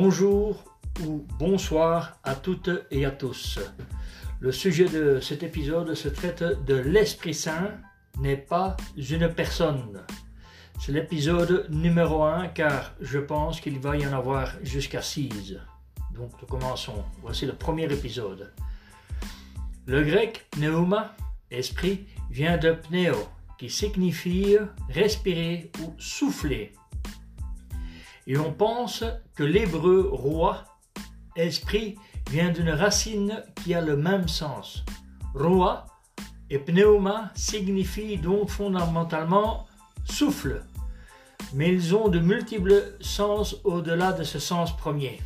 Bonjour ou bonsoir à toutes et à tous. Le sujet de cet épisode se traite de l'Esprit Saint n'est pas une personne. C'est l'épisode numéro 1 car je pense qu'il va y en avoir jusqu'à 6. Donc nous commençons. Voici le premier épisode. Le grec pneuma, esprit, vient de pneo, qui signifie respirer ou souffler. Et on pense que l'hébreu roi, esprit, vient d'une racine qui a le même sens. Roi et pneuma signifient donc fondamentalement souffle, mais ils ont de multiples sens au-delà de ce sens premier.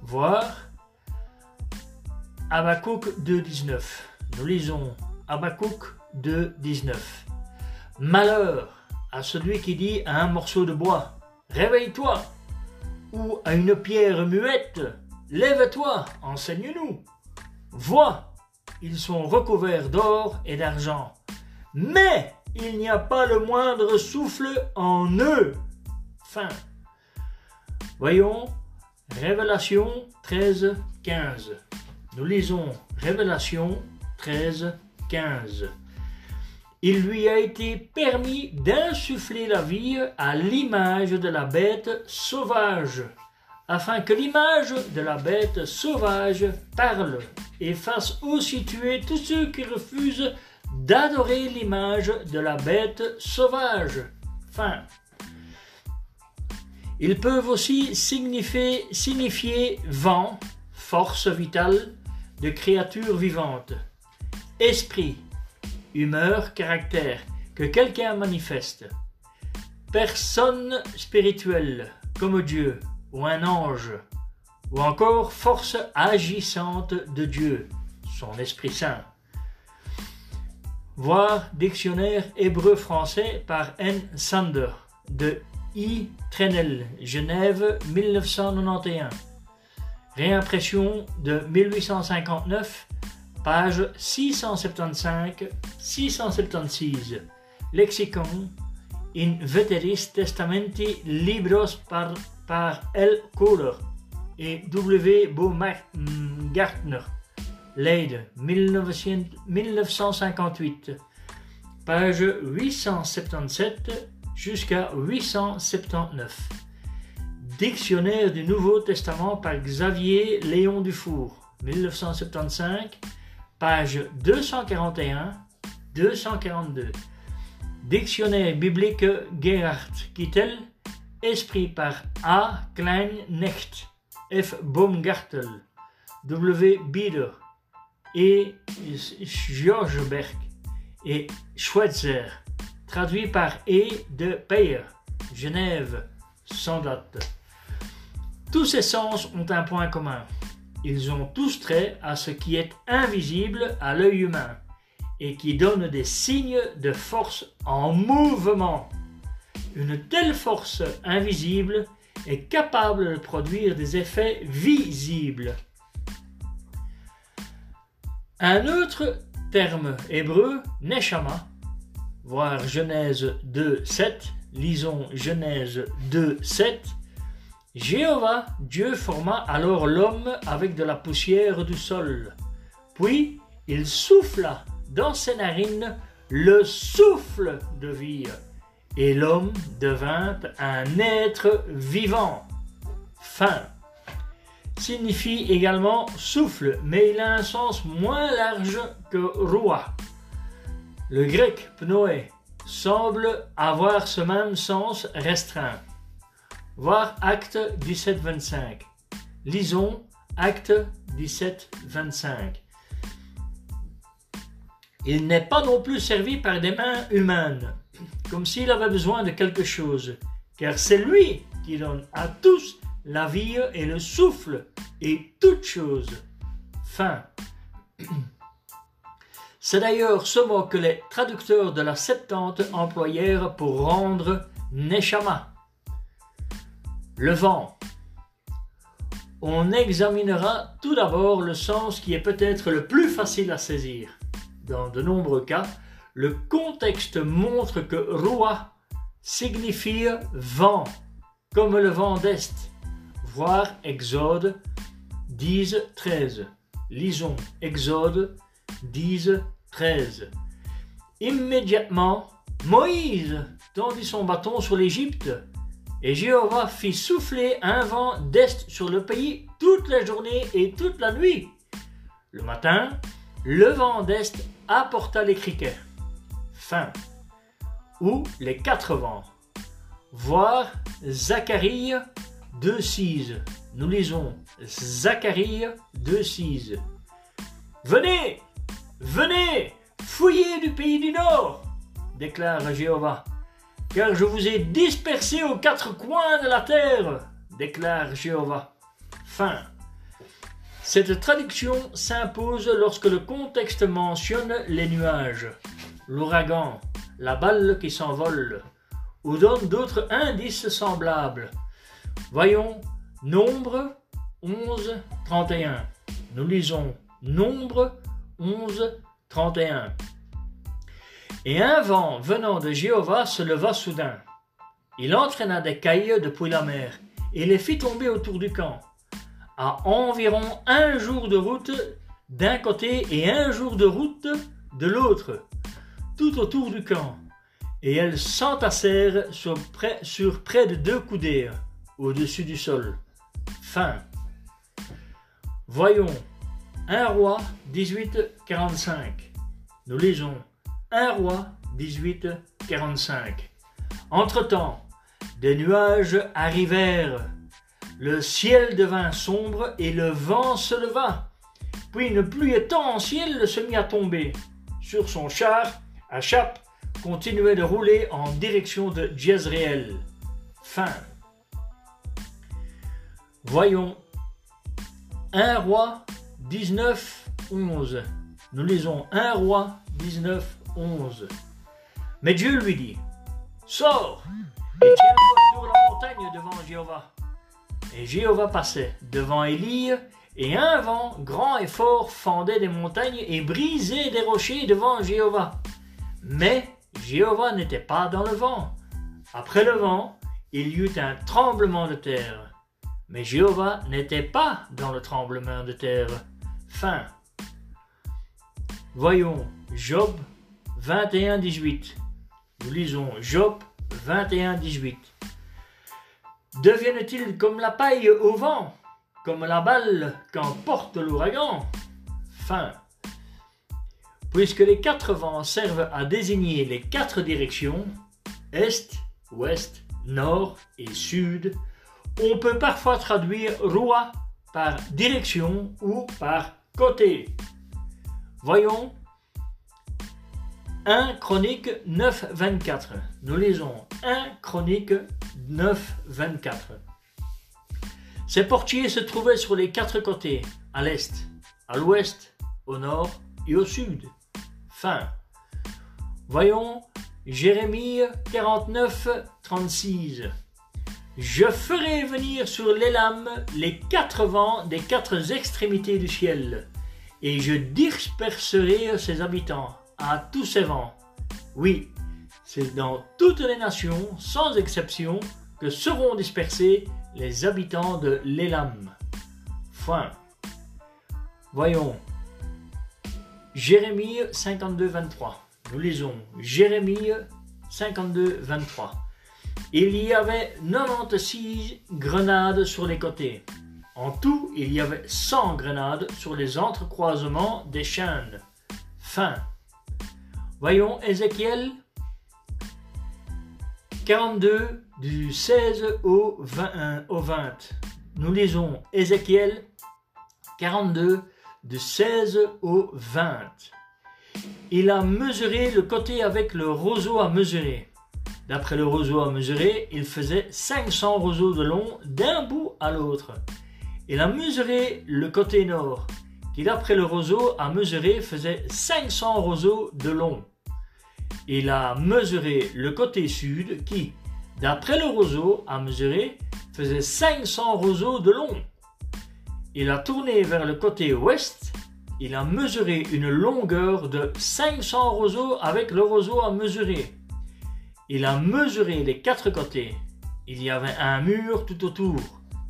Voir Habakkuk 2.19. Nous lisons Habakkuk 2.19. Malheur à celui qui dit à un morceau de bois, Réveille-toi, ou à une pierre muette, Lève-toi, enseigne-nous. Vois, ils sont recouverts d'or et d'argent, mais il n'y a pas le moindre souffle en eux. Fin. Voyons, Révélation 13, 15. Nous lisons Révélation 13, 15 il lui a été permis d'insuffler la vie à l'image de la bête sauvage, afin que l'image de la bête sauvage parle et fasse aussi tuer tous ceux qui refusent d'adorer l'image de la bête sauvage. Fin. Ils peuvent aussi signifier, vent, force vitale de créatures vivantes, esprit, humeur, caractère, que quelqu'un manifeste. Personne spirituelle, comme Dieu, ou un ange, ou encore force agissante de Dieu, son Esprit Saint. Voir dictionnaire hébreu-français par N. Sander de I. Trenel, Genève 1991. Réimpression de 1859 page 675-676. Lexicon in Veteris Testamenti Libros par, par L. Kohler et W. Baumgartner. Leyde, 1958. Page 877 jusqu'à 879. Dictionnaire du Nouveau Testament par Xavier Léon Dufour, 1975 page 241-242. Dictionnaire biblique Gerhard Kittel, Esprit par A. Klein-Necht, F. Baumgartel, W. Bieder et Georgeberg et Schweitzer, traduit par E. de Peyer, Genève, sans date. Tous ces sens ont un point commun. Ils ont tous trait à ce qui est invisible à l'œil humain et qui donne des signes de force en mouvement. Une telle force invisible est capable de produire des effets visibles. Un autre terme hébreu, Neshama, voir Genèse 2, 7, lisons Genèse 2, 7, Jéhovah, Dieu forma alors l'homme avec de la poussière du sol. Puis il souffla dans ses narines le souffle de vie, et l'homme devint un être vivant. Fin signifie également souffle, mais il a un sens moins large que roi. Le grec pnoé semble avoir ce même sens restreint. Voir acte 17-25. Lisons acte 17-25. Il n'est pas non plus servi par des mains humaines, comme s'il avait besoin de quelque chose, car c'est lui qui donne à tous la vie et le souffle et toutes choses. Fin. C'est d'ailleurs ce mot que les traducteurs de la Septante employèrent pour rendre Neshama, le vent. On examinera tout d'abord le sens qui est peut-être le plus facile à saisir. Dans de nombreux cas, le contexte montre que roi signifie vent, comme le vent d'Est. voir Exode 10, 13. Lisons Exode 10, 13. Immédiatement, Moïse tendit son bâton sur l'Égypte, et Jéhovah fit souffler un vent d'est sur le pays toute la journée et toute la nuit. Le matin, le vent d'est apporta les criquets. Fin. Ou les quatre vents. Voir Zacharie 2.6. Nous lisons Zacharie 2.6. Venez, venez, fouillez du pays du Nord, déclare Jéhovah, car je vous ai dispersés aux quatre coins de la terre, déclare Jéhovah. Fin. Cette traduction s'impose lorsque le contexte mentionne les nuages, l'ouragan, la balle qui s'envole, ou donne d'autres indices semblables. Voyons Nombre 11, 31. Nous lisons Nombre 11, 31. Et un vent venant de Jéhovah se leva soudain. Il entraîna des cailles depuis la mer et les fit tomber autour du camp, à environ un jour de route d'un côté et un jour de route de l'autre, tout autour du camp. Et elles s'entassèrent sur près, sur près de deux coudées au-dessus du sol. Fin. Voyons 1 roi 18 45. Nous lisons 1 roi 18 45. Entre-temps, des nuages arrivèrent, le ciel devint sombre et le vent se leva. Puis une pluie ciel se mit à tomber. Sur son char, Achap continuait de rouler en direction de Jezreel. Fin. Voyons 1 roi 19, 11. Nous lisons 1 roi 19, 11. Mais Dieu lui dit, Sors et tiens-toi sur la montagne devant Jéhovah. Et Jéhovah passait devant Élie, et un vent grand et fort fendait des montagnes et brisait des rochers devant Jéhovah. Mais Jéhovah n'était pas dans le vent. Après le vent, il y eut un tremblement de terre. Mais Jéhovah n'était pas dans le tremblement de terre. Fin. Voyons Job 21, 18. Nous lisons Job 21, 18. Deviennent-ils comme la paille au vent, comme la balle qu'emporte l'ouragan? Fin. Puisque les quatre vents servent à désigner les quatre directions, est, ouest, nord et sud, on peut parfois traduire roi par direction ou par côté. Voyons 1 Chronique 9, 24. Nous lisons 1 Chronique 9, 24. Ces portiers se trouvaient sur les quatre côtés, à l'est, à l'ouest, au nord et au sud. Fin. Voyons Jérémie 49, 36. Je ferai venir sur l'élam les quatre vents des quatre extrémités du ciel, et je disperserai ses habitants à tous ces vents. Oui, c'est dans toutes les nations, sans exception, que seront dispersés les habitants de l'élam. Fin. Voyons. Jérémie 52, 23. Nous lisons Jérémie 52, 23. Il y avait 96 grenades sur les côtés. En tout, il y avait 100 grenades sur les entrecroisements des chaînes. Fin. Voyons Ézéchiel 42 du 16 au 20. Au 20. Nous lisons Ézéchiel 42 du 16 au 20. Il a mesuré le côté avec le roseau à mesurer. D'après le roseau à mesurer, il faisait 500 roseaux de long d'un bout à l'autre. Il a mesuré le côté nord, qui d'après le roseau à mesurer faisait 500 roseaux de long. Il a mesuré le côté sud, qui, d'après le roseau à mesurer, faisait 500 roseaux de long. Il a tourné vers le côté ouest, il a mesuré une longueur de 500 roseaux avec le roseau à mesurer. Il a mesuré les quatre côtés. Il y avait un mur tout autour,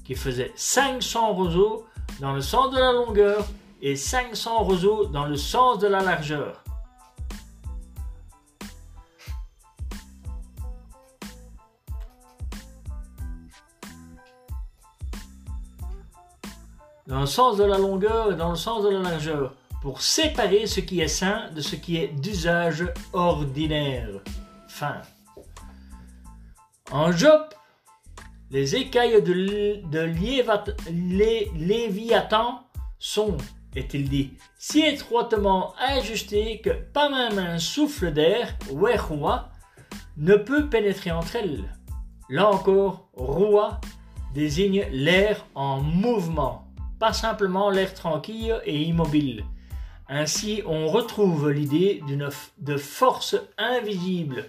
qui faisait 500 roseaux dans le sens de la longueur et 500 roseaux dans le sens de la largeur. Dans le sens de la longueur et dans le sens de la largeur, pour séparer ce qui est sain de ce qui est d'usage ordinaire. Fin. En Job, les écailles de, de Léviathan sont, est-il dit, si étroitement ajustées que pas même un souffle d'air, Wehua, ne peut pénétrer entre elles. Là encore, Roi désigne l'air en mouvement, pas simplement l'air tranquille et immobile. Ainsi, on retrouve l'idée de force invisible,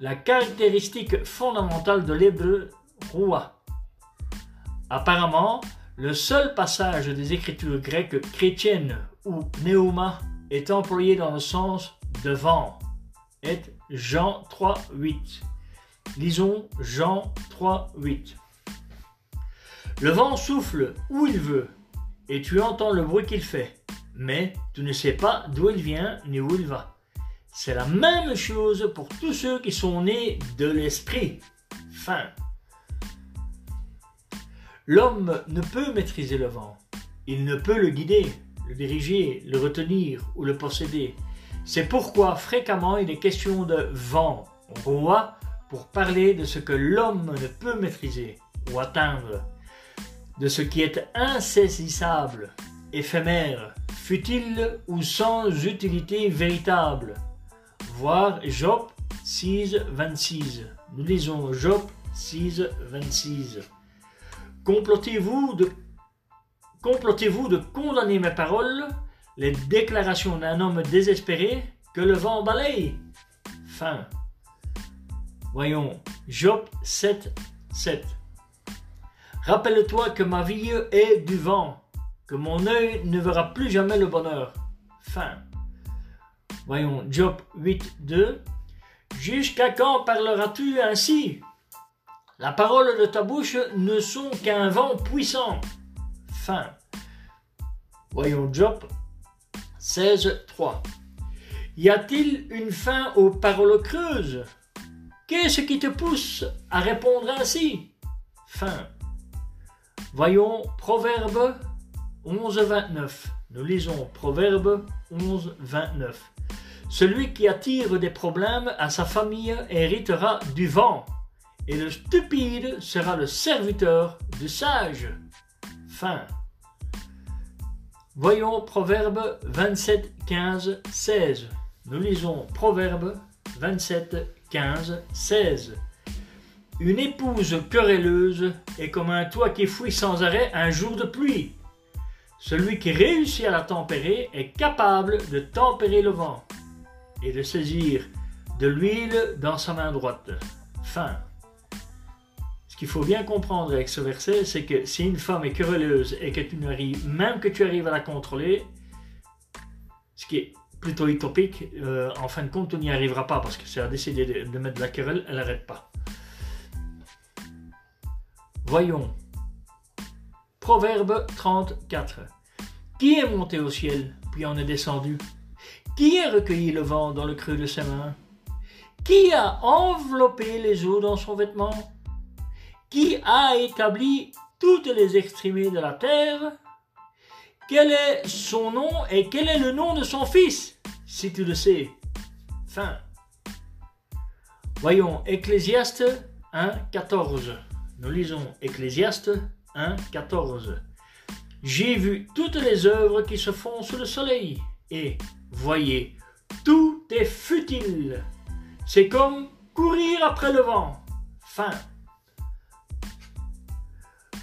la caractéristique fondamentale de l'hébreu roi. Apparemment, le seul passage des écritures grecques chrétiennes où pneuma est employé dans le sens de vent est Jean 3, 8. Lisons Jean 3, 8. Le vent souffle où il veut, et tu entends le bruit qu'il fait, mais tu ne sais pas d'où il vient ni où il va. C'est la même chose pour tous ceux qui sont nés de l'esprit. Fin. L'homme ne peut maîtriser le vent. Il ne peut le guider, le diriger, le retenir ou le posséder. C'est pourquoi fréquemment il est question de vent, roi, pour parler de ce que l'homme ne peut maîtriser ou atteindre, de ce qui est insaisissable, éphémère, futile ou sans utilité véritable. Voir Job 6, 26. Nous lisons Job 6, 26. Complotez-vous de, condamner mes paroles, les déclarations d'un homme désespéré que le vent balaye? Fin. Voyons, Job 7, 7. Rappelle-toi que ma vie est du vent, que mon œil ne verra plus jamais le bonheur. Fin. Voyons, Job 8, 2. Jusqu'à quand parleras-tu ainsi? La parole de ta bouche ne sont qu'un vent puissant. Fin. Voyons Job 16, 3. Y a-t-il une fin aux paroles creuses? Qu'est-ce qui te pousse à répondre ainsi? Fin. Voyons Proverbe 11, 29. Nous lisons Proverbe 11, 29. Celui qui attire des problèmes à sa famille héritera du vent et le stupide sera le serviteur du sage. Fin. Voyons Proverbe 27, 15, 16. Nous lisons Proverbe 27, 15, 16. Une épouse querelleuse est comme un toit qui fuit sans arrêt un jour de pluie. Celui qui réussit à la tempérer est capable de tempérer le vent et de saisir de l'huile dans sa main droite. Fin. Qu'il faut bien comprendre avec ce verset, c'est que si une femme est querelleuse et que tu n'arrives, même que tu arrives à la contrôler, ce qui est plutôt utopique, euh, en fin de compte, tu n'y arriveras pas parce que si elle a décidé de, mettre de la querelle, elle n'arrête pas. Voyons. Proverbe 34. Qui est monté au ciel, puis en est descendu? Qui a recueilli le vent dans le creux de ses mains? Qui a enveloppé les eaux dans son vêtement? Qui a établi toutes les extrémités de la terre Quel est son nom et quel est le nom de son fils Si tu le sais? Fin. Voyons Ecclésiaste 1, 14. Nous lisons Ecclésiaste 1, 14. J'ai vu toutes les œuvres qui se font sous le soleil, et voyez, tout est futile. C'est comme courir après le vent. Fin.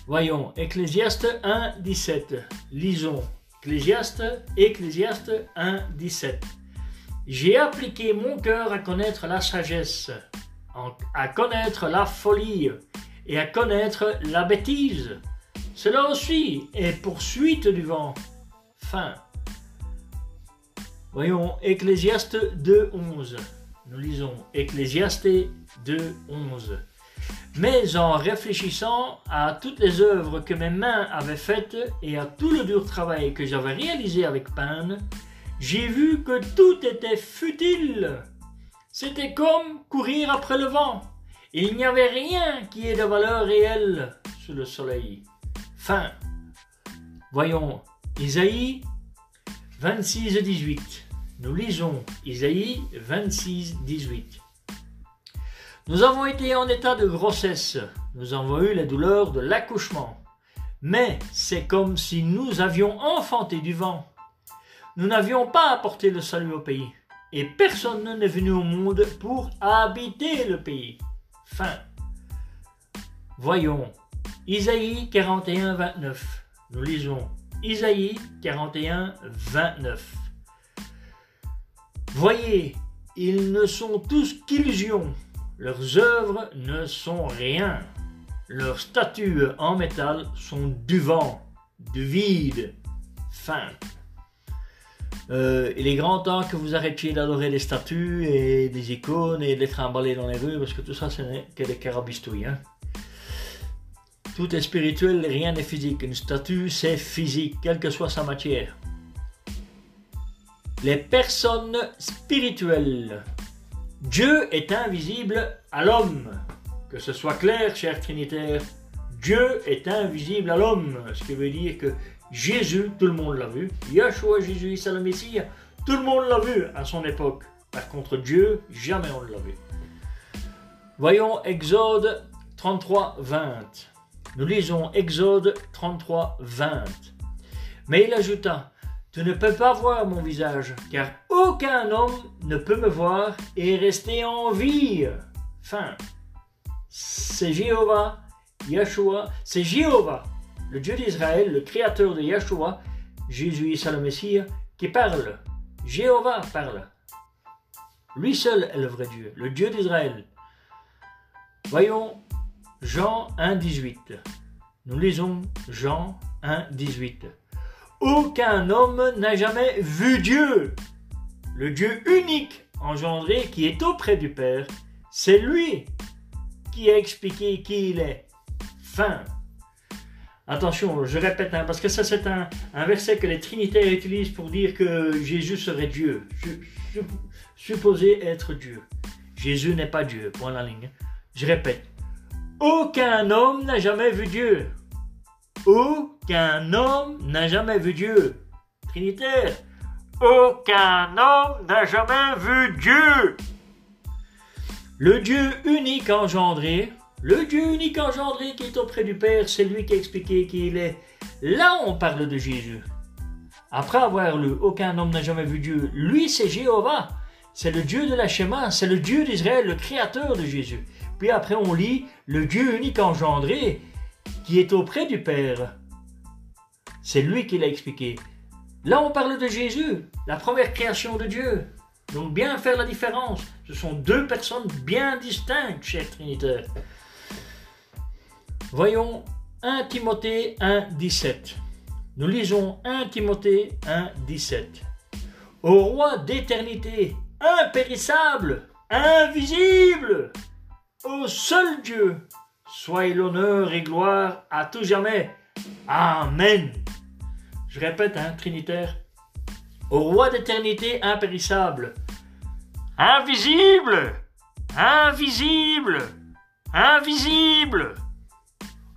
Voyons, Ecclésiaste 1, 17. Lisons. Ecclésiaste, Ecclésiaste 1, 17. J'ai appliqué mon cœur à connaître la sagesse, à connaître la folie et à connaître la bêtise. Cela aussi est poursuite du vent. Fin. Voyons Ecclésiaste 2, 11. Nous lisons Ecclésiaste 2, 11. Mais en réfléchissant à toutes les œuvres que mes mains avaient faites et à tout le dur travail que j'avais réalisé avec peine, j'ai vu que tout était futile. C'était comme courir après le vent. Il n'y avait rien qui ait de valeur réelle sous le soleil. Fin. Voyons, Isaïe 26 18. Nous lisons Isaïe 26 18. Nous avons été en état de grossesse, nous avons eu la douleur de l'accouchement. Mais c'est comme si nous avions enfanté du vent. Nous n'avions pas apporté le salut au pays, et personne n'est venu au monde pour habiter le pays. Fin. Voyons, Isaïe 41, 29. Nous lisons Isaïe 41, 29. Voyez, ils ne sont tous qu'illusions, leurs œuvres ne sont rien, leurs statues en métal sont du vent, du vide. Fin. Euh, il est grand temps que vous arrêtiez d'adorer des statues et des icônes et de les dans les rues parce que tout ça, ce n'est que des carabistouilles. Hein. Tout est spirituel, rien n'est physique. Une statue, c'est physique, quelle que soit sa matière. Les personnes spirituelles. Dieu est invisible à l'homme. Que ce soit clair, cher Trinitaire, Dieu est invisible à l'homme. Ce qui veut dire que Jésus, tout le monde l'a vu. Yahshua, Jésus, c'est le Messie, tout le monde l'a vu à son époque. Par contre, Dieu, jamais on ne l'a vu. Voyons Exode 33, 20. Nous lisons Exode 33, 20. Mais il ajouta, Tu ne peux pas voir mon visage, car aucun homme ne peut me voir et rester en vie. Fin. C'est Jéhovah, Yahshua, c'est Jéhovah le Dieu d'Israël, le créateur de Yahshua, Jésus Issa le Messie, qui parle. Jéhovah parle. Lui seul est le vrai Dieu, le Dieu d'Israël. Voyons Jean 1, 18. Nous lisons Jean 1, 18. Aucun homme n'a jamais vu Dieu. Le Dieu unique engendré qui est auprès du Père, c'est lui qui a expliqué qui il est. Fin. Attention, je répète, hein, parce que ça c'est un, verset que les Trinitaires utilisent pour dire que Jésus serait Dieu, supposé être Dieu. Jésus n'est pas Dieu, point la ligne. Je répète, aucun homme n'a jamais vu Dieu. Aucun homme n'a jamais vu Dieu. Trinitaire, aucun homme n'a jamais vu Dieu. Le Dieu unique engendré, le Dieu unique engendré qui est auprès du Père, c'est lui qui a expliqué qui il est. Là, on parle de Jésus. Après avoir lu Aucun homme n'a jamais vu Dieu, lui, c'est Jéhovah. C'est le Dieu de la Shema, c'est le Dieu d'Israël, le créateur de Jésus. Puis après, on lit le Dieu unique engendré qui est auprès du Père. C'est lui qui l'a expliqué. Là, on parle de Jésus, la première création de Dieu. Donc, bien faire la différence. Ce sont deux personnes bien distinctes, cher Trinitaire. Voyons 1 Timothée 1, 17. Nous lisons 1 Timothée 1, 17. Au roi d'éternité, impérissable, invisible, au seul Dieu, soit l'honneur et gloire à tout jamais. Amen. Je répète, hein, Trinitaire. Au roi d'éternité impérissable, invisible, invisible, invisible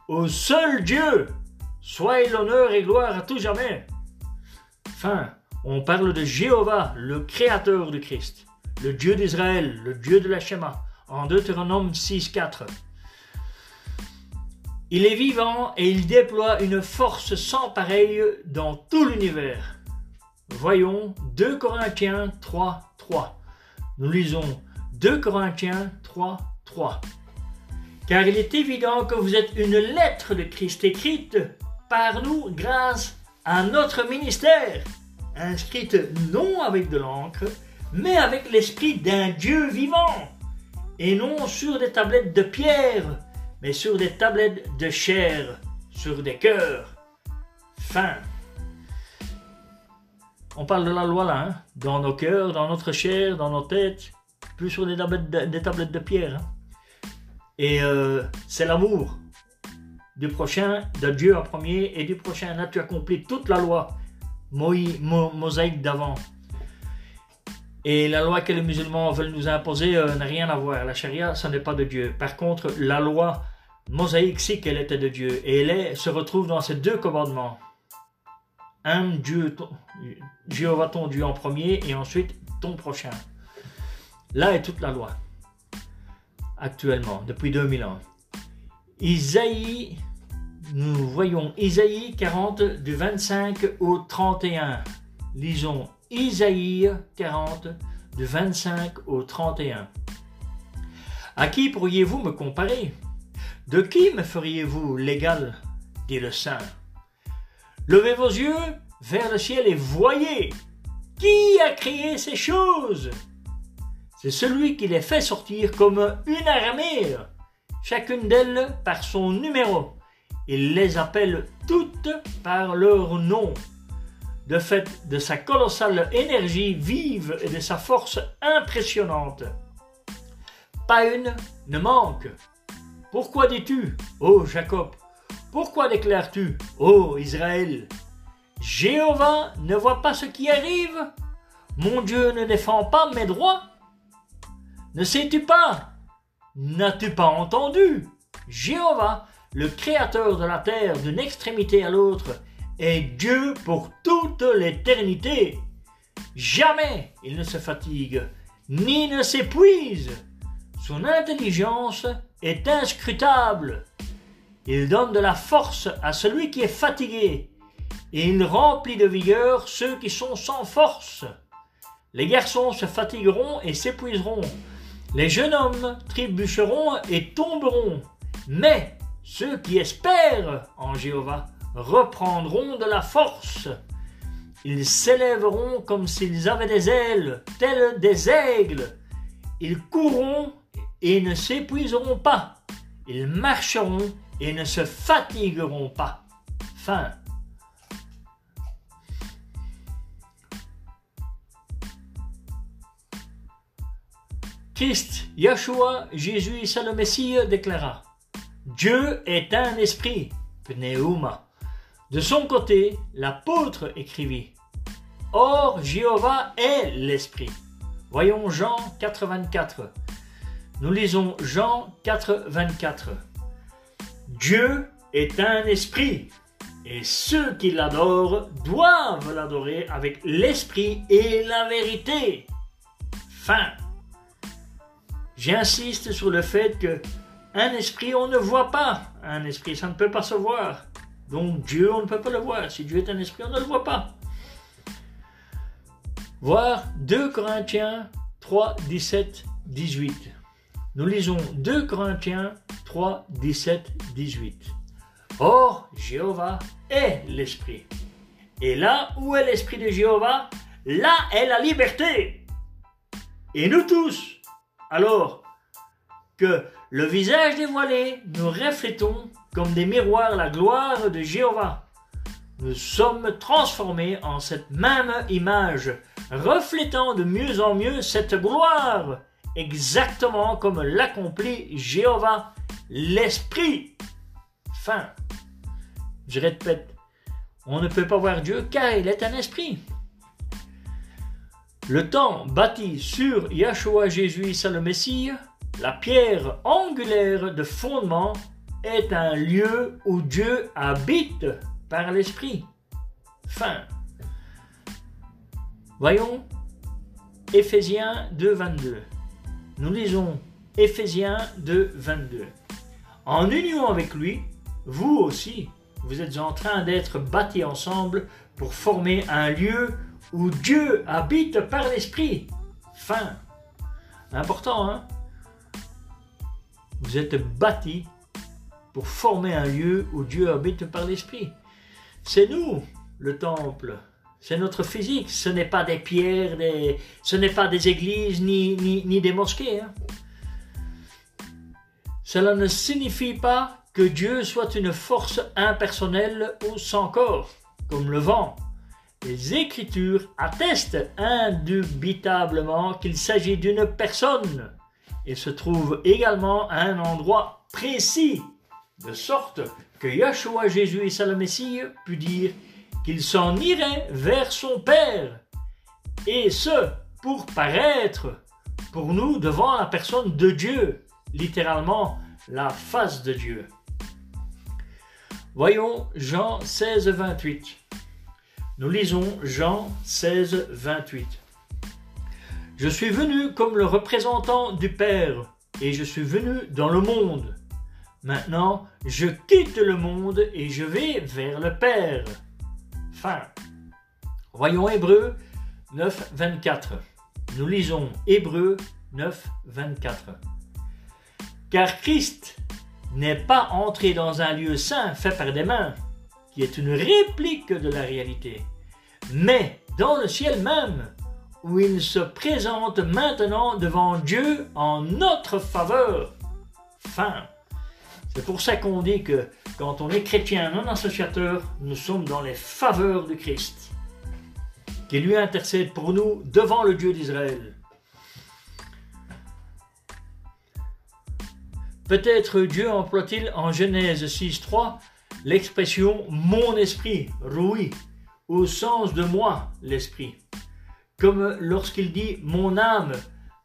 au seul Dieu, soit l'honneur et gloire à tout jamais. Enfin, on parle de Jéhovah, le créateur du Christ, le Dieu d'Israël, le Dieu de la Shema, en Deutéronome 6.4. Il est vivant et il déploie une force sans pareille dans tout l'univers. Voyons 2 Corinthiens 3.3. Nous lisons 2 Corinthiens 3.3 car il est évident que vous êtes une lettre de Christ écrite par nous grâce à notre ministère, inscrite non avec de l'encre, mais avec l'esprit d'un Dieu vivant, et non sur des tablettes de pierre, mais sur des tablettes de chair, sur des cœurs. Fin. On parle de la loi là, hein? dans nos cœurs, dans notre chair, dans nos têtes, plus sur des tablettes de, pierre. Hein? Et euh, c'est l'amour du prochain, de Dieu en premier, et du prochain. Là, tu accomplis toute la loi mosaïque d'avant. Et la loi que les musulmans veulent nous imposer euh, n'a rien à voir. La charia, ce n'est pas de Dieu. Par contre, la loi mosaïque, c'est qu'elle était de Dieu. Et elle se retrouve dans ces deux commandements. Un Dieu, Jéhovah ton Dieu en premier, et ensuite ton prochain. Là est toute la loi. Actuellement, depuis 2000 ans. Isaïe, nous voyons Isaïe 40 du 25 au 31. Lisons Isaïe 40 du 25 au 31. À qui pourriez-vous me comparer? De qui me feriez-vous l'égal dit le Saint? Levez vos yeux vers le ciel et voyez qui a créé ces choses C'est celui qui les fait sortir comme une armée, chacune d'elles par son numéro. Il les appelle toutes par leur nom de fait de sa colossale énergie vive et de sa force impressionnante. Pas une ne manque. Pourquoi dis-tu, ô Jacob? Pourquoi déclares-tu, ô Israël? Jéhovah ne voit pas ce qui arrive. Mon Dieu ne défend pas mes droits. Ne sais-tu pas? N'as-tu pas entendu? Jéhovah, le Créateur de la terre d'une extrémité à l'autre, est Dieu pour toute l'éternité. Jamais il ne se fatigue, ni ne s'épuise. Son intelligence est inscrutable. Il donne de la force à celui qui est fatigué, et il remplit de vigueur ceux qui sont sans force. Les garçons se fatigueront et s'épuiseront. Les jeunes hommes trébucheront et tomberont. Mais ceux qui espèrent en Jéhovah reprendront de la force. Ils s'élèveront comme s'ils avaient des ailes, tels des aigles. Ils courront et ne s'épuiseront pas. Ils marcheront et ne se fatigueront pas. Fin. Christ, Yeshua, Jésus, Saint le Messie déclara Dieu est un esprit, pneuma. De son côté, l'apôtre écrivit Or, Jéhovah est l'Esprit. Voyons Jean 4, 24. Nous lisons Jean 4, 24. Dieu est un esprit, et ceux qui l'adorent doivent l'adorer avec l'esprit et la vérité. Fin. J'insiste sur le fait que un esprit, on ne voit pas un esprit, ça ne peut pas se voir. Donc Dieu, on ne peut pas le voir. Si Dieu est un esprit, on ne le voit pas. Voir 2 Corinthiens 3, 17, 18. Nous lisons 2 Corinthiens 3, 17, 18. Or, Jéhovah est l'Esprit. Et là où est l'Esprit de Jéhovah, là est la liberté. Et nous tous, alors que le visage dévoilé, nous reflétons comme des miroirs la gloire de Jéhovah. Nous sommes transformés en cette même image, reflétant de mieux en mieux cette gloire, exactement comme l'accomplit Jéhovah, l'Esprit. Fin. Je répète, on ne peut pas voir Dieu car il est un esprit. Le temps bâti sur Yahshua Jésus, le Messie, la pierre angulaire de fondement est un lieu où Dieu habite par l'Esprit. Fin. Voyons Éphésiens 2, 22. Nous lisons Éphésiens 2, 22. En union avec lui, vous aussi, vous êtes en train d'être bâtis ensemble pour former un lieu où Dieu habite par l'Esprit. Fin. Important, hein? Vous êtes bâtis pour former un lieu où Dieu habite par l'Esprit. C'est nous, le temple. C'est notre physique. Ce n'est pas des pierres, ce n'est pas des églises ni, ni, des mosquées. Hein. Cela ne signifie pas que Dieu soit une force impersonnelle ou sans corps, comme le vent. Les Écritures attestent indubitablement qu'il s'agit d'une personne il se trouve également à un endroit précis, de sorte que Yahshua Jésus et le Messie put dire qu'il s'en irait vers son Père, et ce, pour paraître pour nous devant la personne de Dieu, littéralement la face de Dieu. Voyons Jean 16, 28. Nous lisons Jean 16, 28. Je suis venu comme le représentant du Père, et je suis venu dans le monde. Maintenant, je quitte le monde et je vais vers le Père. Fin. Voyons Hébreu 9, 24. Nous lisons Hébreu 9, 24. Car Christ n'est pas entré dans un lieu saint fait par des mains, qui est une réplique de la réalité, mais dans le ciel même, où il se présente maintenant devant Dieu en notre faveur. Fin. C'est pour ça qu'on dit que quand on est chrétien non associateur, nous sommes dans les faveurs de Christ, qui lui intercède pour nous devant le Dieu d'Israël. Peut-être Dieu emploie-t-il en Genèse 6.3 l'expression mon esprit, roui, au sens de moi, l'esprit. Comme lorsqu'il dit mon âme,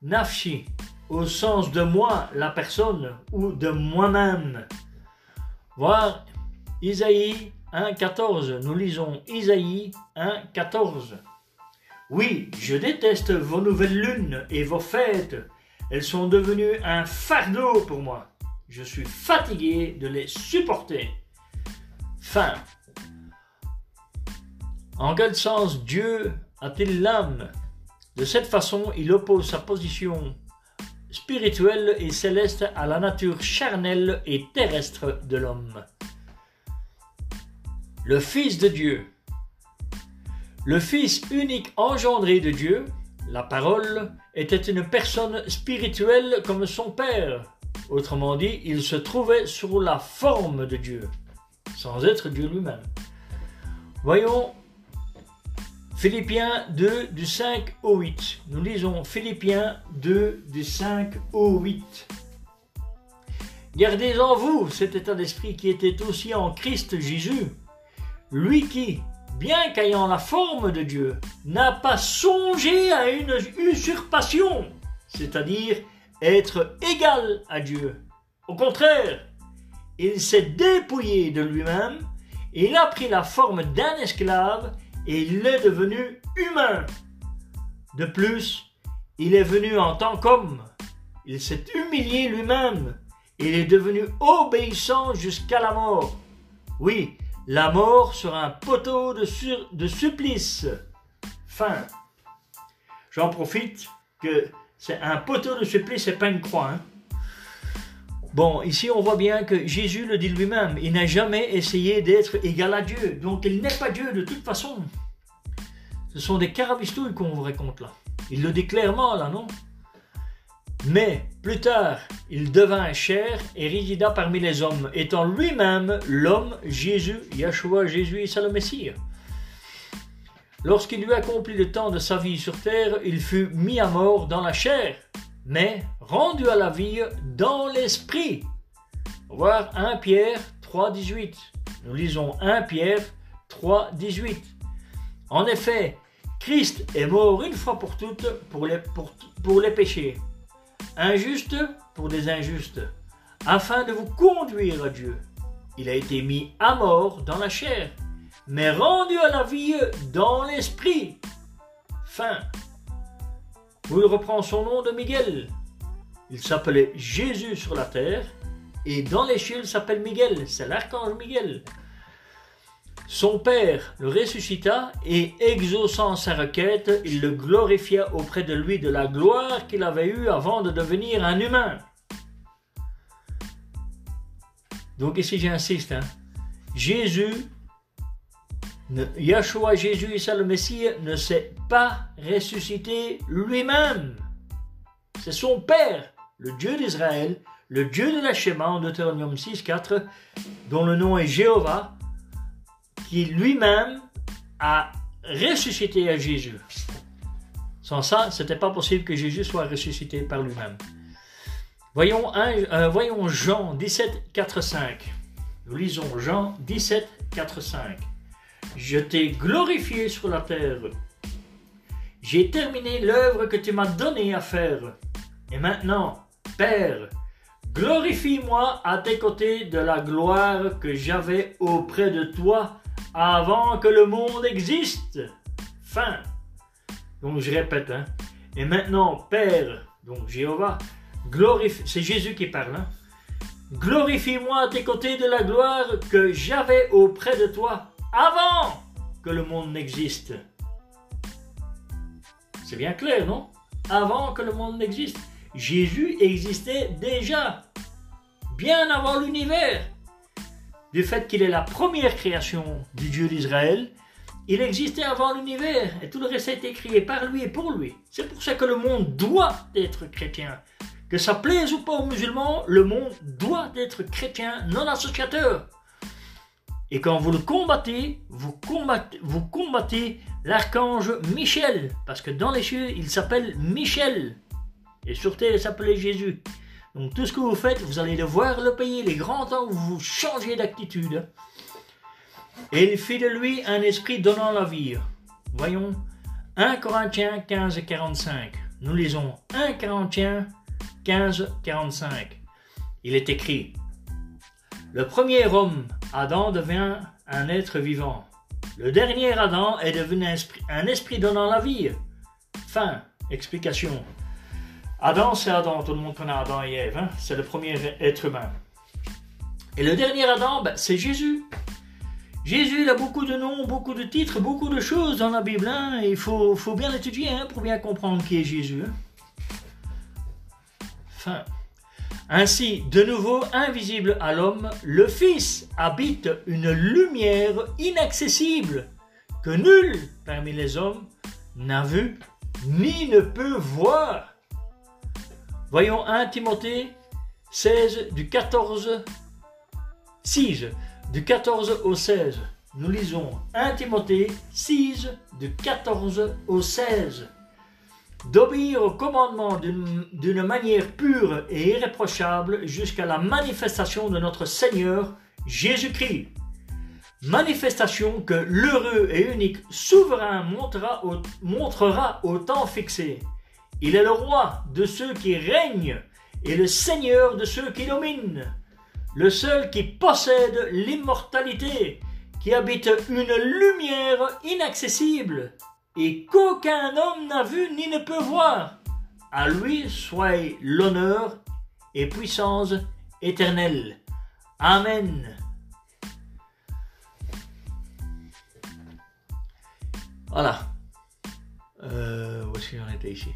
nafshi, au sens de moi, la personne, ou de moi-même. Voir Isaïe 1.14. Nous lisons Isaïe 1.14. Oui, je déteste vos nouvelles lunes et vos fêtes. Elles sont devenues un fardeau pour moi. Je suis fatigué de les supporter. Fin. En quel sens Dieu a-t-il l'âme? De cette façon, il oppose sa position spirituelle et céleste à la nature charnelle et terrestre de l'homme. Le Fils de Dieu. Le Fils unique engendré de Dieu, la parole, était une personne spirituelle comme son Père, Autrement dit, il se trouvait sous la forme de Dieu, sans être Dieu lui-même. Voyons Philippiens 2 du 5 au 8. Nous lisons Philippiens 2 du 5 au 8. Gardez en vous cet état d'esprit qui était aussi en Christ Jésus, lui qui, bien qu'ayant la forme de Dieu, n'a pas songé à une usurpation, c'est-à-dire être égal à Dieu. Au contraire, il s'est dépouillé de lui-même, il a pris la forme d'un esclave et il est devenu humain. De plus, il est venu en tant qu'homme. Il s'est humilié lui-même. Il est devenu obéissant jusqu'à la mort. Oui, la mort sur un poteau de, supplice. Fin. J'en profite que c'est un poteau de supplice, c'est pas une croix. Hein. Bon, ici on voit bien que Jésus le dit lui-même, il n'a jamais essayé d'être égal à Dieu, donc il n'est pas Dieu de toute façon. Ce sont des carabistouilles qu'on vous raconte là. Il le dit clairement là, non? Mais plus tard, il devint chair et résida parmi les hommes, étant lui-même l'homme Jésus, Yahshua, Jésus et le Messie. Lorsqu'il eut accompli le temps de sa vie sur terre, il fut mis à mort dans la chair, mais rendu à la vie dans l'esprit. Voir 1 Pierre 3, 18. Nous lisons 1 Pierre 3, 18. En effet, Christ est mort une fois pour toutes pour les, pour, pour les péchés, injuste pour des injustes, afin de vous conduire à Dieu. Il a été mis à mort dans la chair mais rendu à la vie dans l'esprit. Fin. Il reprend son nom de Miguel. Il s'appelait Jésus sur la terre, et dans les cieux, il s'appelle Miguel, c'est l'archange Miguel. Son père le ressuscita et, exaucant sa requête, il le glorifia auprès de lui de la gloire qu'il avait eue avant de devenir un humain. Donc ici j'insiste, hein. Jésus Yahshua Jésus, le Messie, ne s'est pas ressuscité lui-même. C'est son Père, le Dieu d'Israël, le Dieu de la Shema en Deutéronome 6, 4, dont le nom est Jéhovah, qui lui-même a ressuscité à Jésus. Sans ça, ce n'était pas possible que Jésus soit ressuscité par lui-même. Voyons, euh, voyons Jean 17, 4, 5. Nous lisons Jean 17, 4, 5. Je t'ai glorifié sur la terre. J'ai terminé l'œuvre que tu m'as donnée à faire. Et maintenant, Père, glorifie-moi à tes côtés de la gloire que j'avais auprès de toi avant que le monde existe. Fin. Donc je répète, hein. Et maintenant, Père, donc Jéhovah, glorifie, c'est Jésus qui parle, hein. Glorifie-moi à tes côtés de la gloire que j'avais auprès de toi avant que le monde n'existe. C'est bien clair, non? Avant que le monde n'existe. Jésus existait déjà, bien avant l'univers. Du fait qu'il est la première création du Dieu d'Israël, il existait avant l'univers et tout le reste a été créé par lui et pour lui. C'est pour ça que le monde doit être chrétien. Que ça plaise ou pas aux musulmans, le monde doit être chrétien non associateur. Et quand vous le combattez, vous combattez, vous combattez l'archange Michel, parce que dans les cieux, il s'appelle Michel. Et sur terre, il s'appelait Jésus. Donc tout ce que vous faites, vous allez devoir le payer les grands temps où vous changez d'attitude. Et il fit de lui un esprit donnant la vie. Voyons 1 Corinthiens 15 45. Nous lisons 1 Corinthiens 15 45. Il est écrit Le premier homme, Adam, devient un être vivant. Le dernier Adam est devenu un esprit, donnant la vie. Fin. Explication. Adam, c'est Adam. Tout le monde connaît Adam et Ève. Hein? C'est le premier être humain. Et le dernier Adam, ben, c'est Jésus. Jésus, il a beaucoup de noms, beaucoup de titres, beaucoup de choses dans la Bible. Hein. Il faut, faut bien l'étudier hein, pour bien comprendre qui est Jésus. Fin. Ainsi, de nouveau invisible à l'homme, le Fils habite une lumière inaccessible que nul parmi les hommes n'a vu ni ne peut voir. Voyons 1 Timothée 16 du 14 6 du 14 au 16. Nous lisons 1 Timothée 6 du 14 au 16. D'obéir au commandement d'une manière pure et irréprochable jusqu'à la manifestation de notre Seigneur Jésus-Christ. Manifestation que l'heureux et unique souverain montrera au, montrera au temps fixé. Il est le roi de ceux qui règnent et le seigneur de ceux qui dominent le seul qui possède l'immortalité, qui habite une lumière inaccessible et qu'aucun homme n'a vu ni ne peut voir. À lui soit l'honneur et puissance éternelle. Amen. Voilà. Euh, où est-ce qu'on était ici?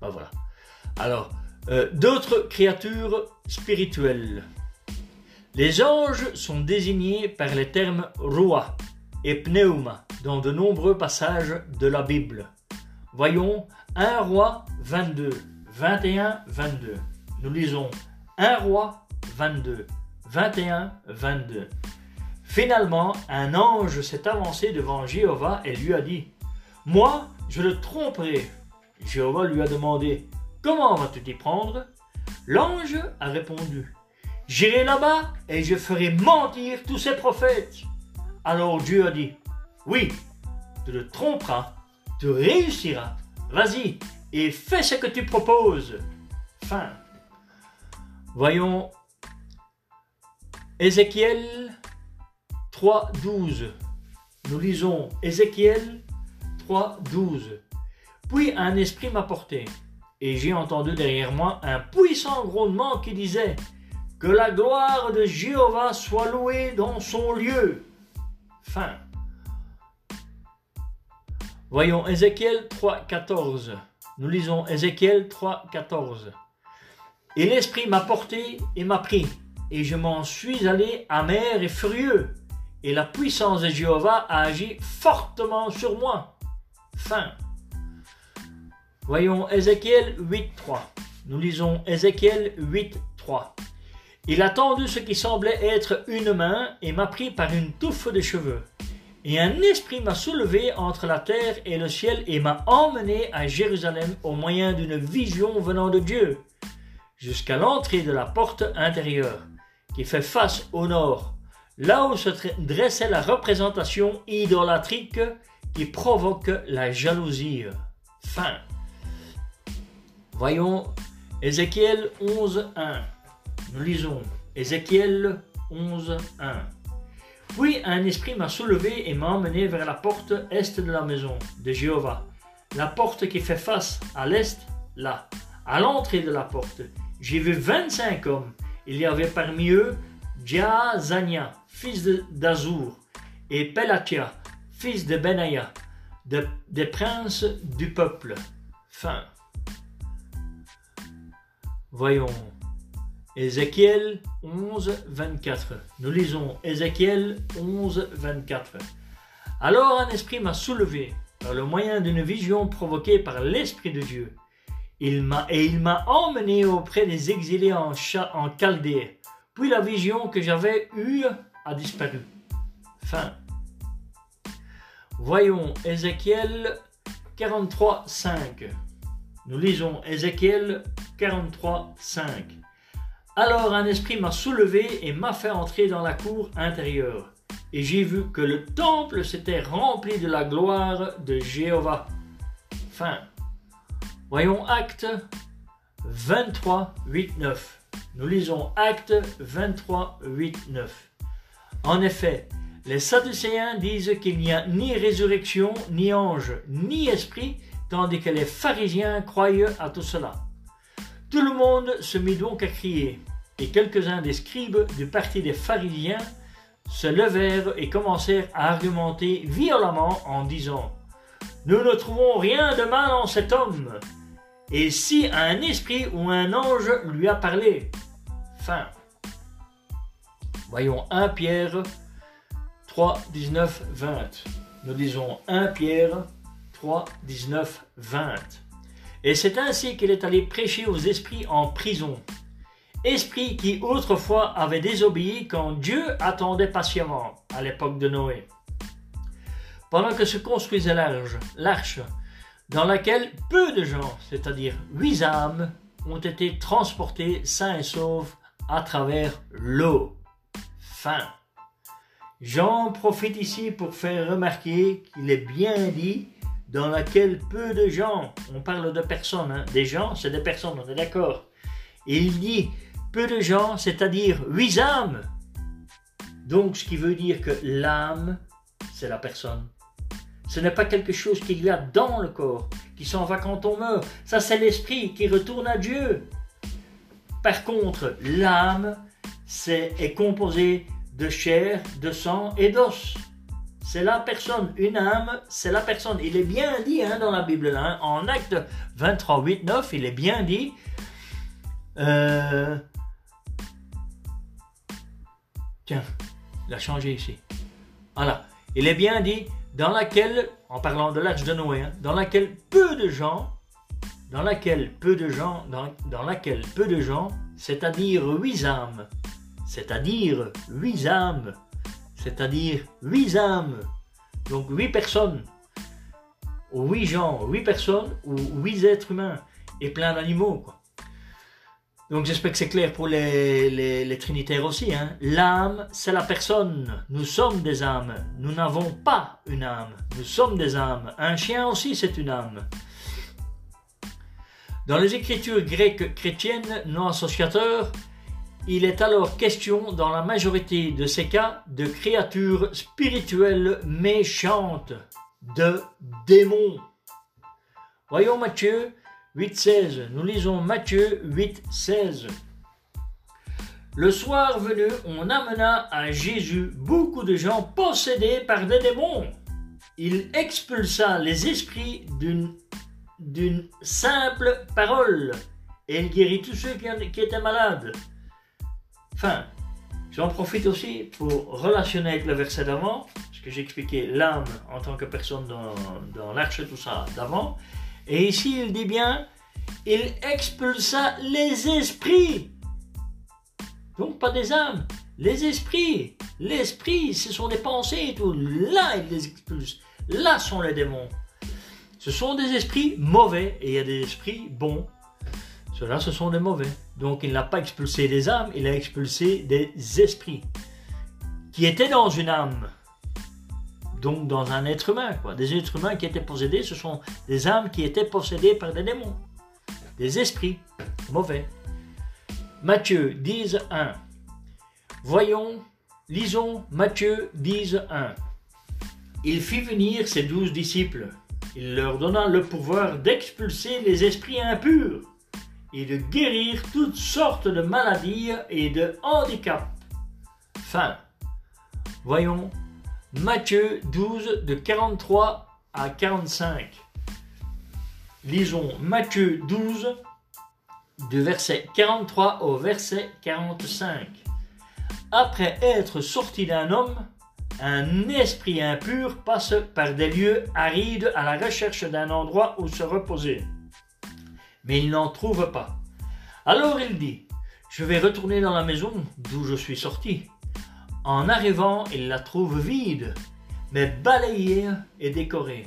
Ben voilà. Alors, euh, d'autres créatures spirituelles. Les anges sont désignés par les termes roi et pneuma dans de nombreux passages de la Bible. Voyons 1 roi 22, 21, 22. Nous lisons 1 roi 22, 21, 22. Finalement, un ange s'est avancé devant Jéhovah et lui a dit Moi, je le tromperai. Jéhovah lui a demandé Comment vas-tu t'y prendre? L'ange a répondu J'irai là-bas et je ferai mentir tous ces prophètes. Alors Dieu a dit, oui, tu le tromperas, tu réussiras. Vas-y et fais ce que tu proposes. Fin. Voyons Ézéchiel 3, 12. Nous lisons Ézéchiel 3, 12. Puis un esprit m'a porté, et j'ai entendu derrière moi un puissant grondement qui disait que la gloire de Jéhovah soit louée dans son lieu. Fin. Voyons Ézéchiel 3.14. Nous lisons Ézéchiel 3.14. Et l'Esprit m'a porté et m'a pris, et je m'en suis allé amer et furieux, et la puissance de Jéhovah a agi fortement sur moi. Fin. Voyons Ézéchiel 8.3. Nous lisons Ézéchiel 8.3. Il a tendu ce qui semblait être une main et m'a pris par une touffe de cheveux. Et un esprit m'a soulevé entre la terre et le ciel et m'a emmené à Jérusalem au moyen d'une vision venant de Dieu. jusqu'à l'entrée de la porte intérieure, qui fait face au nord, là où se dressait la représentation idolatrique qui provoque la jalousie. Fin. Voyons Ézéchiel 11.1. Nous lisons Ézéchiel 11.1. Puis un esprit m'a soulevé et m'a emmené vers la porte est de la maison de Jéhovah. La porte qui fait face à l'est, là, à l'entrée de la porte. J'ai vu 25 hommes. Il y avait parmi eux Jaazania, fils d'Azur, et Pelatia, fils de Benaya, des princes du peuple. Fin. Voyons. Ézéchiel 11, 24. Nous lisons Ézéchiel 11, 24. Alors un esprit m'a soulevé par le moyen d'une vision provoquée par l'Esprit de Dieu. Il m'a, et il m'a emmené auprès des exilés en, en Chaldée. Puis la vision que j'avais eue a disparu. Fin. Voyons Ézéchiel 43, 5. Nous lisons Ézéchiel 43, 5. Alors un esprit m'a soulevé et m'a fait entrer dans la cour intérieure. Et j'ai vu que le temple s'était rempli de la gloire de Jéhovah. Fin. Voyons Acte 23, 8, 9. Nous lisons Acte 23, 8, 9. En effet, les Sadducéens disent qu'il n'y a ni résurrection, ni ange, ni esprit, tandis que les pharisiens croient à tout cela. Tout le monde se mit donc à crier et quelques-uns des scribes du parti des pharisiens se levèrent et commencèrent à argumenter violemment en disant Nous ne trouvons rien de mal en cet homme. Et si un esprit ou un ange lui a parlé Fin. Voyons 1 Pierre 3, 19, 20. Nous disons 1 Pierre 3, 19, 20. Et c'est ainsi qu'il est allé prêcher aux esprits en prison esprit qui autrefois avait désobéi quand Dieu attendait patiemment à l'époque de Noé. Pendant que se construisait l'arche, dans laquelle peu de gens, c'est-à-dire huit âmes, ont été transportés sains et saufs à travers l'eau. Fin. Jean profite ici pour faire remarquer qu'il est bien dit dans laquelle peu de gens, on parle de personnes, hein, des gens, c'est des personnes, on est d'accord. Il dit peu de gens, c'est-à-dire huit âmes. Donc, ce qui veut dire que l'âme, c'est la personne. Ce n'est pas quelque chose qu'il y a dans le corps, qui s'en va quand on meurt. Ça, c'est l'esprit qui retourne à Dieu. Par contre, l'âme c'est, est de chair, de sang et d'os. C'est la personne. Une âme, c'est la personne. Il est bien dit hein, dans la Bible, hein, en acte 23, 8, 9, il est bien dit. Euh, Tiens, il a changé ici. Voilà. Il est bien dit dans laquelle, en parlant de l'arche de Noé, hein, dans laquelle peu de gens, dans laquelle peu de gens, dans, dans laquelle peu de gens, c'est-à-dire huit âmes, c'est-à-dire huit âmes, c'est-à-dire huit âmes, donc huit personnes, huit gens, huit personnes, ou huit êtres humains, et plein d'animaux. Donc j'espère que c'est clair pour les, les, trinitaires aussi. Hein. L'âme, c'est la personne. Nous sommes des âmes. Nous n'avons pas une âme. Nous sommes des âmes. Un chien aussi, c'est une âme. Dans les écritures grecques chrétiennes non associateurs, il est alors question, dans la majorité de ces cas, de créatures spirituelles méchantes, de démons. Voyons Matthieu 8.16. Nous lisons Matthieu 8.16. Le soir venu, on amena à Jésus beaucoup de gens possédés par des démons. Il expulsa les esprits d'une, simple parole et il guérit tous ceux qui, étaient malades. Enfin, j'en profite aussi pour relationner avec le verset d'avant, parce que j'expliquais l'âme en tant que personne dans, dans l'arche, tout ça d'avant. Et ici, il dit bien, il expulsa les esprits. Donc pas des âmes, les esprits. L'esprit, ce sont des pensées et tout. Là, il les expulse. Là sont les démons. Ce sont des esprits mauvais et il y a des esprits bons. Ceux-là, ce sont des mauvais. Donc il n'a pas expulsé des âmes, il a expulsé des esprits qui étaient dans une âme. Donc dans un être humain. Quoi. Des êtres humains qui étaient possédés, ce sont des âmes qui étaient possédées par des démons. Des esprits mauvais. Matthieu 10, 1. Voyons, lisons Matthieu 10, 1. Il fit venir ses douze disciples. Il leur donna le pouvoir d'expulser les esprits impurs et de guérir toutes sortes de maladies et de handicaps. Fin. Voyons Matthieu 12 de 43 à 45. Lisons Matthieu 12 du verset 43 au verset 45. Après être sorti d'un homme, un esprit impur passe par des lieux arides à la recherche d'un endroit où se reposer. Mais il n'en trouve pas. Alors il dit, je vais retourner dans la maison d'où je suis sorti. En arrivant, il la trouve vide, mais balayée et décorée.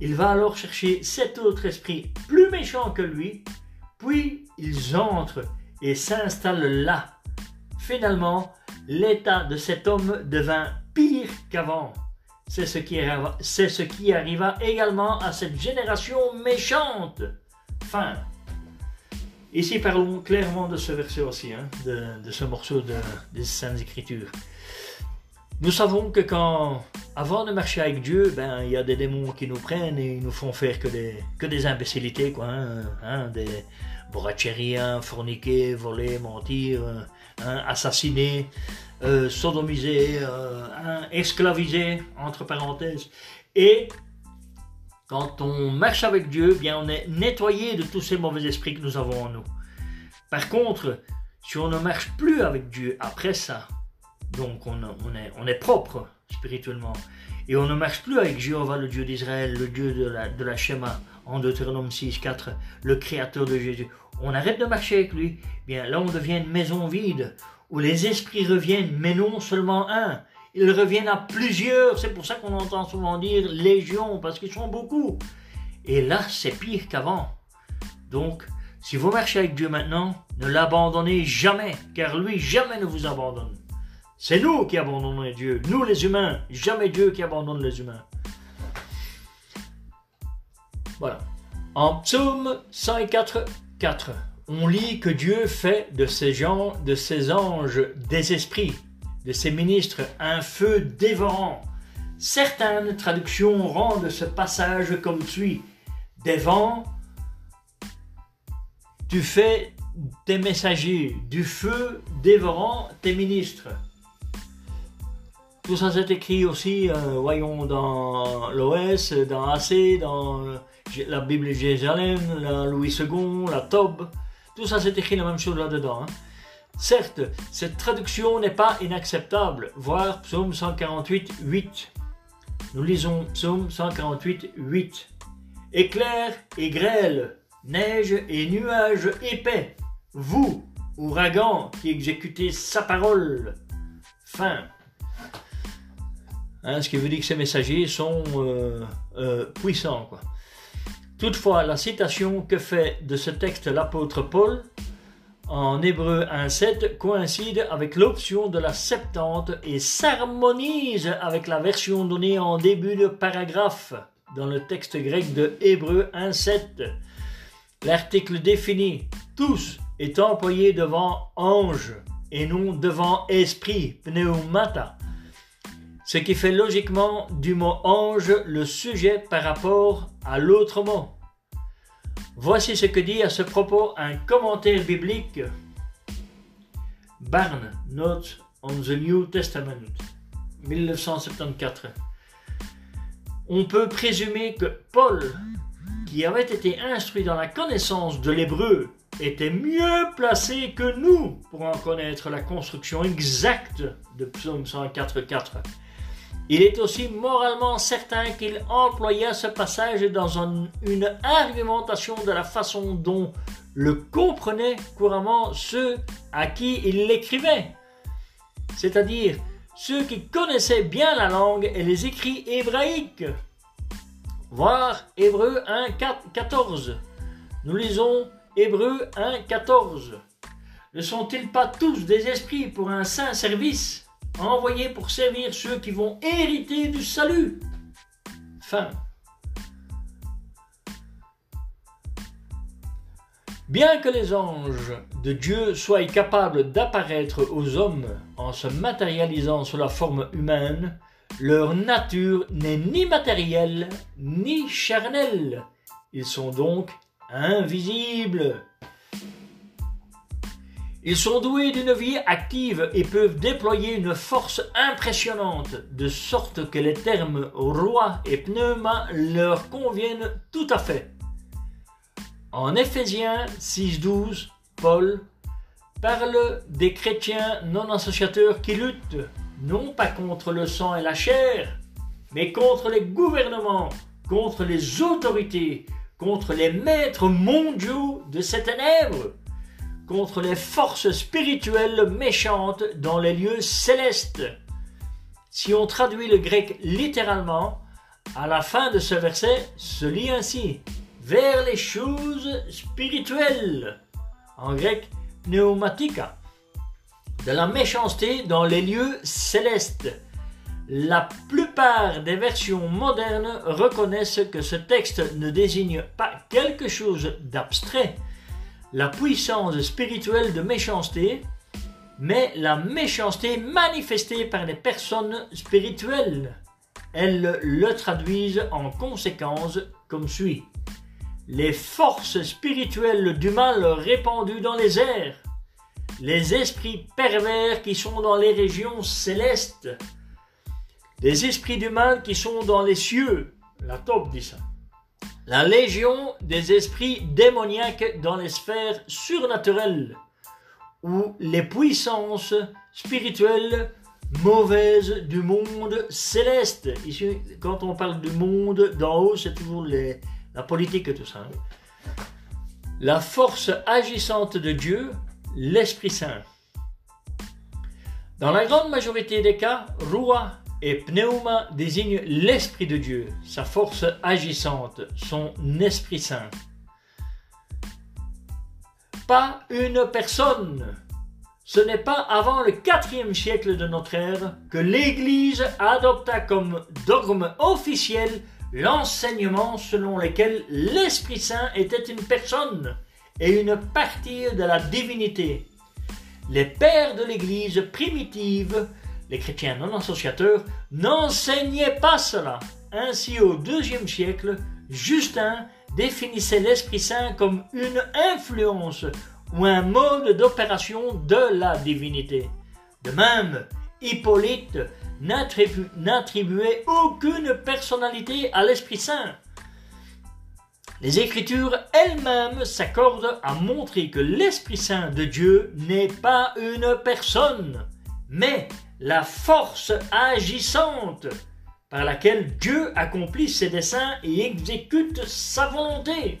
Il va alors chercher sept autres esprits plus méchants que lui, puis ils entrent et s'installent là. Finalement, l'état de cet homme devint pire qu'avant. C'est ce, qui arriva, c'est ce qui arriva également à cette génération méchante. Fin. Ici, parlons clairement de ce verset aussi, hein, de, ce morceau de, des Saintes Écritures. Nous savons que quand, avant de marcher avec Dieu, ben, il y a des démons qui nous prennent et ils nous font faire que des, que des imbécilités, quoi, hein, hein des borracheries, forniquer, voler, mentir, hein, assassiner, euh, sodomiser, euh, esclaviser, entre parenthèses. Et quand on marche avec Dieu, bien on est nettoyé de tous ces mauvais esprits que nous avons en nous. Par contre, si on ne marche plus avec Dieu après ça, donc on, est, propre spirituellement, et on ne marche plus avec Jéhovah, le Dieu d'Israël, le Dieu de la, de la Shema, en Deutéronome 6, 4, le Créateur de Jésus, on arrête de marcher avec lui, bien là on devient une maison vide, où les esprits reviennent, mais non seulement un, ils reviennent à plusieurs. C'est pour ça qu'on entend souvent dire légion, parce qu'ils sont beaucoup. Et là, c'est pire qu'avant. Donc, si vous marchez avec Dieu maintenant, ne l'abandonnez jamais, car lui jamais ne vous abandonne. C'est nous qui abandonnons Dieu, nous les humains, jamais Dieu qui abandonne les humains. Voilà. En psaume 104, 4, on lit que Dieu fait de ces gens, de ces anges, des esprits de ses ministres un feu dévorant. Certaines traductions rendent ce passage comme suit. Des vents, tu fais tes messagers, du feu dévorant tes ministres. Tout ça c'est écrit aussi, euh, voyons, dans l'OS, dans AC, dans la Bible Jérusalem, la Louis II, la Tob. Tout ça c'est écrit la même chose là-dedans. Hein. Certes, cette traduction n'est pas inacceptable, voir Psaume 148, 8. Nous lisons Psaume 148, 8. Éclair et grêle, neige et nuages épais, vous, ouragan qui exécutez sa parole. Fin. Hein, ce qui veut dire que ces messagers sont euh, euh, puissants. Toutefois, la citation que fait de ce texte l'apôtre Paul en hébreu 1.7 coïncide avec l'option de la Septante et s'harmonise avec la version donnée en début de paragraphe dans le texte grec de Hébreu 1.7. L'article défini tous est employé devant ange et non devant esprit, pneumata, ce qui fait logiquement du mot ange le sujet par rapport à l'autre mot. Voici ce que dit à ce propos un commentaire biblique. Barnes, Notes on the New Testament, 1974. On peut présumer que Paul, qui avait été instruit dans la connaissance de l'hébreu, était mieux placé que nous pour en connaître la construction exacte de Psaume 104.4. Il est aussi moralement certain qu'il employa ce passage dans une argumentation de la façon dont le comprenaient couramment ceux à qui il l'écrivait, c'est-à-dire ceux qui connaissaient bien la langue et les écrits hébraïques. Voir Hébreu 1, 14. Nous lisons Hébreux 1, 14. Ne sont-ils pas tous des esprits pour un saint service, envoyés pour servir ceux qui vont hériter du salut Fin. Bien que les anges de Dieu soient capables d'apparaître aux hommes en se matérialisant sous la forme humaine, leur nature n'est ni matérielle ni charnelle. Ils sont donc invisibles. Ils sont doués d'une vie active et peuvent déployer une force impressionnante, de sorte que les termes roi et pneuma leur conviennent tout à fait. En Éphésiens 6.12, Paul parle des chrétiens non associateurs qui luttent non pas contre le sang et la chair, mais contre les gouvernements, contre les autorités, contre les maîtres mondiaux de ces ténèbres, contre les forces spirituelles méchantes dans les lieux célestes. Si on traduit le grec littéralement, à la fin de ce verset se lit ainsi vers les choses spirituelles, en grec pneumatika, de la méchanceté dans les lieux célestes. La plupart des versions modernes reconnaissent que ce texte ne désigne pas quelque chose d'abstrait, la puissance spirituelle de méchanceté, mais la méchanceté manifestée par les personnes spirituelles. Elles le traduisent en conséquence comme suit. Les forces spirituelles du mal répandues dans les airs, les esprits pervers qui sont dans les régions célestes, les esprits du mal qui sont dans les cieux, la top dit ça, la légion des esprits démoniaques dans les sphères surnaturelles, ou les puissances spirituelles mauvaises du monde céleste. Ici, quand on parle du monde d'en haut, c'est toujours la politique et tout ça. La force agissante de Dieu, l'Esprit Saint. Dans la grande majorité des cas, Rua et Pneuma désignent l'Esprit de Dieu, sa force agissante, son Esprit Saint. Pas une personne. Ce n'est pas avant le IVe siècle de notre ère que l'Église adopta comme dogme officiel l'enseignement selon lequel l'Esprit Saint était une personne et une partie de la divinité. Les pères de l'Église primitive, les chrétiens non associateurs, n'enseignaient pas cela. Ainsi, au deuxième siècle, Justin définissait l'Esprit Saint comme une influence ou un mode d'opération de la divinité. De même, Hippolyte n'attribuait aucune personnalité à l'Esprit Saint. Les Écritures elles-mêmes s'accordent à montrer que l'Esprit Saint de Dieu n'est pas une personne, mais la force agissante par laquelle Dieu accomplit ses desseins et exécute sa volonté.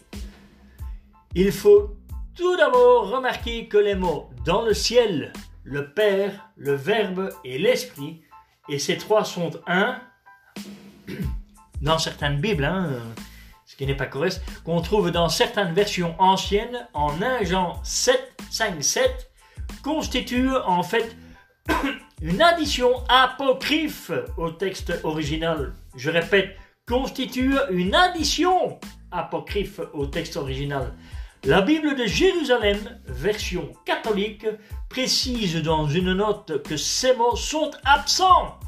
Il faut tout d'abord remarquer que les mots dans le ciel, le Père, le Verbe et l'Esprit et ces trois sont un, dans certaines Bibles, hein, ce qui n'est pas correct, qu'on trouve dans certaines versions anciennes, en 1 Jean 7, 5, 7, constitue en fait une addition apocryphe au texte original. Je répète, constitue une addition apocryphe au texte original. La Bible de Jérusalem, version catholique, précise dans une note que ces mots sont absents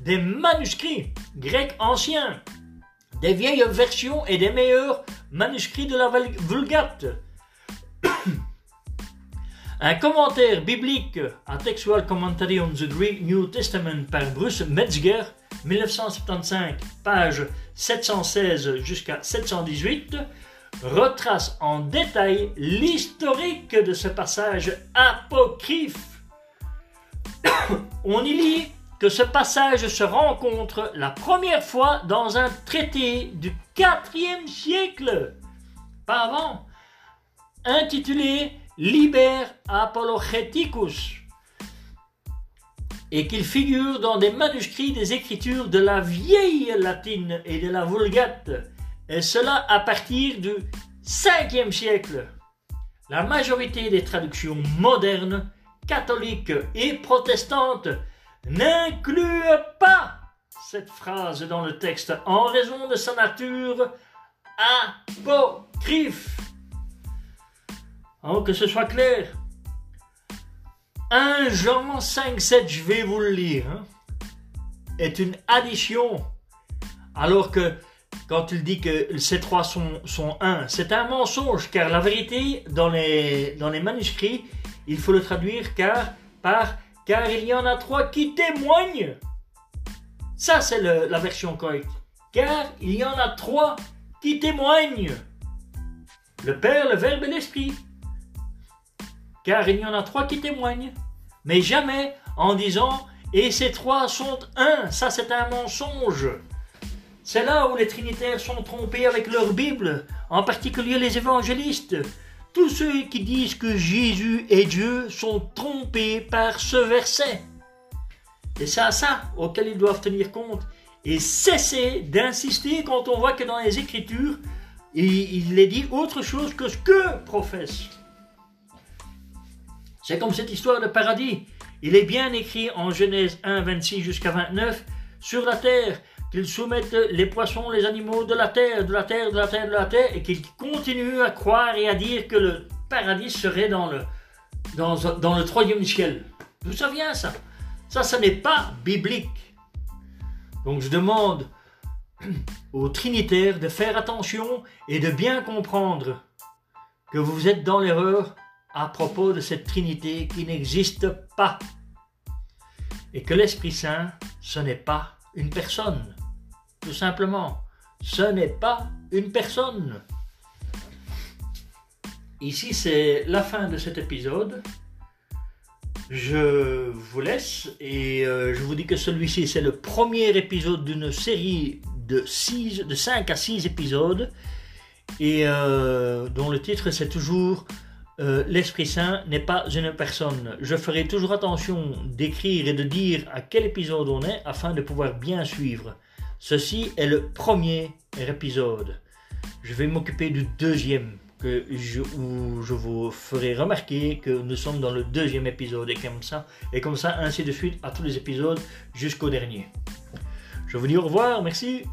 des manuscrits grecs anciens, des vieilles versions et des meilleurs manuscrits de la Vulgate. Un commentaire biblique, un textual commentary on the Greek New Testament par Bruce Metzger, 1975, page 716 jusqu'à 718, retrace en détail l'historique de ce passage apocryphe. On y lit que ce passage se rencontre la première fois dans un traité du IVe siècle, pas avant, intitulé Liber Apologeticus, et qu'il figure dans des manuscrits des écritures de la vieille latine et de la vulgate, et cela à partir du 5e siècle. la majorité des traductions modernes, catholiques et protestantes n'incluent pas cette phrase dans le texte en raison de sa nature apocryphe. Que ce soit clair. 1 Jean 5, 7, je vais vous le lire, hein, est une addition. Alors que quand il dit que ces trois sont, sont un, c'est un mensonge, car la vérité, dans les, dans les manuscrits, il faut le traduire car, par car il y en a trois qui témoignent. Ça, c'est la version correcte. Car il y en a trois qui témoignent. Le Père, le Verbe et l'Esprit. Car il y en a trois qui témoignent. Mais jamais en disant et ces trois sont un. Ça, c'est un mensonge. C'est là où les trinitaires sont trompés avec leur Bible, en particulier les évangélistes. Tous ceux qui disent que Jésus est Dieu sont trompés par ce verset. Et c'est ça auquel ils doivent tenir compte et cesser d'insister quand on voit que dans les Écritures, il, est dit autre chose que ce que professe. C'est comme cette histoire de paradis. Il est bien écrit en Genèse 1, 26 jusqu'à 29, sur la terre, qu'ils soumettent les poissons, les animaux de la terre, de la terre, de la terre, de la terre, et qu'ils continuent à croire et à dire que le paradis serait dans le, dans, troisième ciel. D'où ça vient ça? Ça, ça n'est pas biblique. Donc je demande aux Trinitaires de faire attention et de bien comprendre que vous êtes dans l'erreur à propos de cette Trinité qui n'existe pas. Et que l'Esprit Saint, ce n'est pas une personne. Tout simplement, ce n'est pas une personne. Ici, c'est la fin de cet épisode. Je vous laisse et euh, je vous dis que celui-ci, c'est le premier épisode d'une série de, de 5 à 6 épisodes et euh, dont le titre, c'est toujours euh, l'Esprit Saint n'est pas une personne. Je ferai toujours attention d'écrire et de dire à quel épisode on est afin de pouvoir bien suivre. Ceci est le premier épisode. Je vais m'occuper du deuxième que je, où je vous ferai remarquer que nous sommes dans le deuxième épisode et comme ça, et comme ça, ainsi de suite à tous les épisodes jusqu'au dernier. Je vous dis au revoir, merci.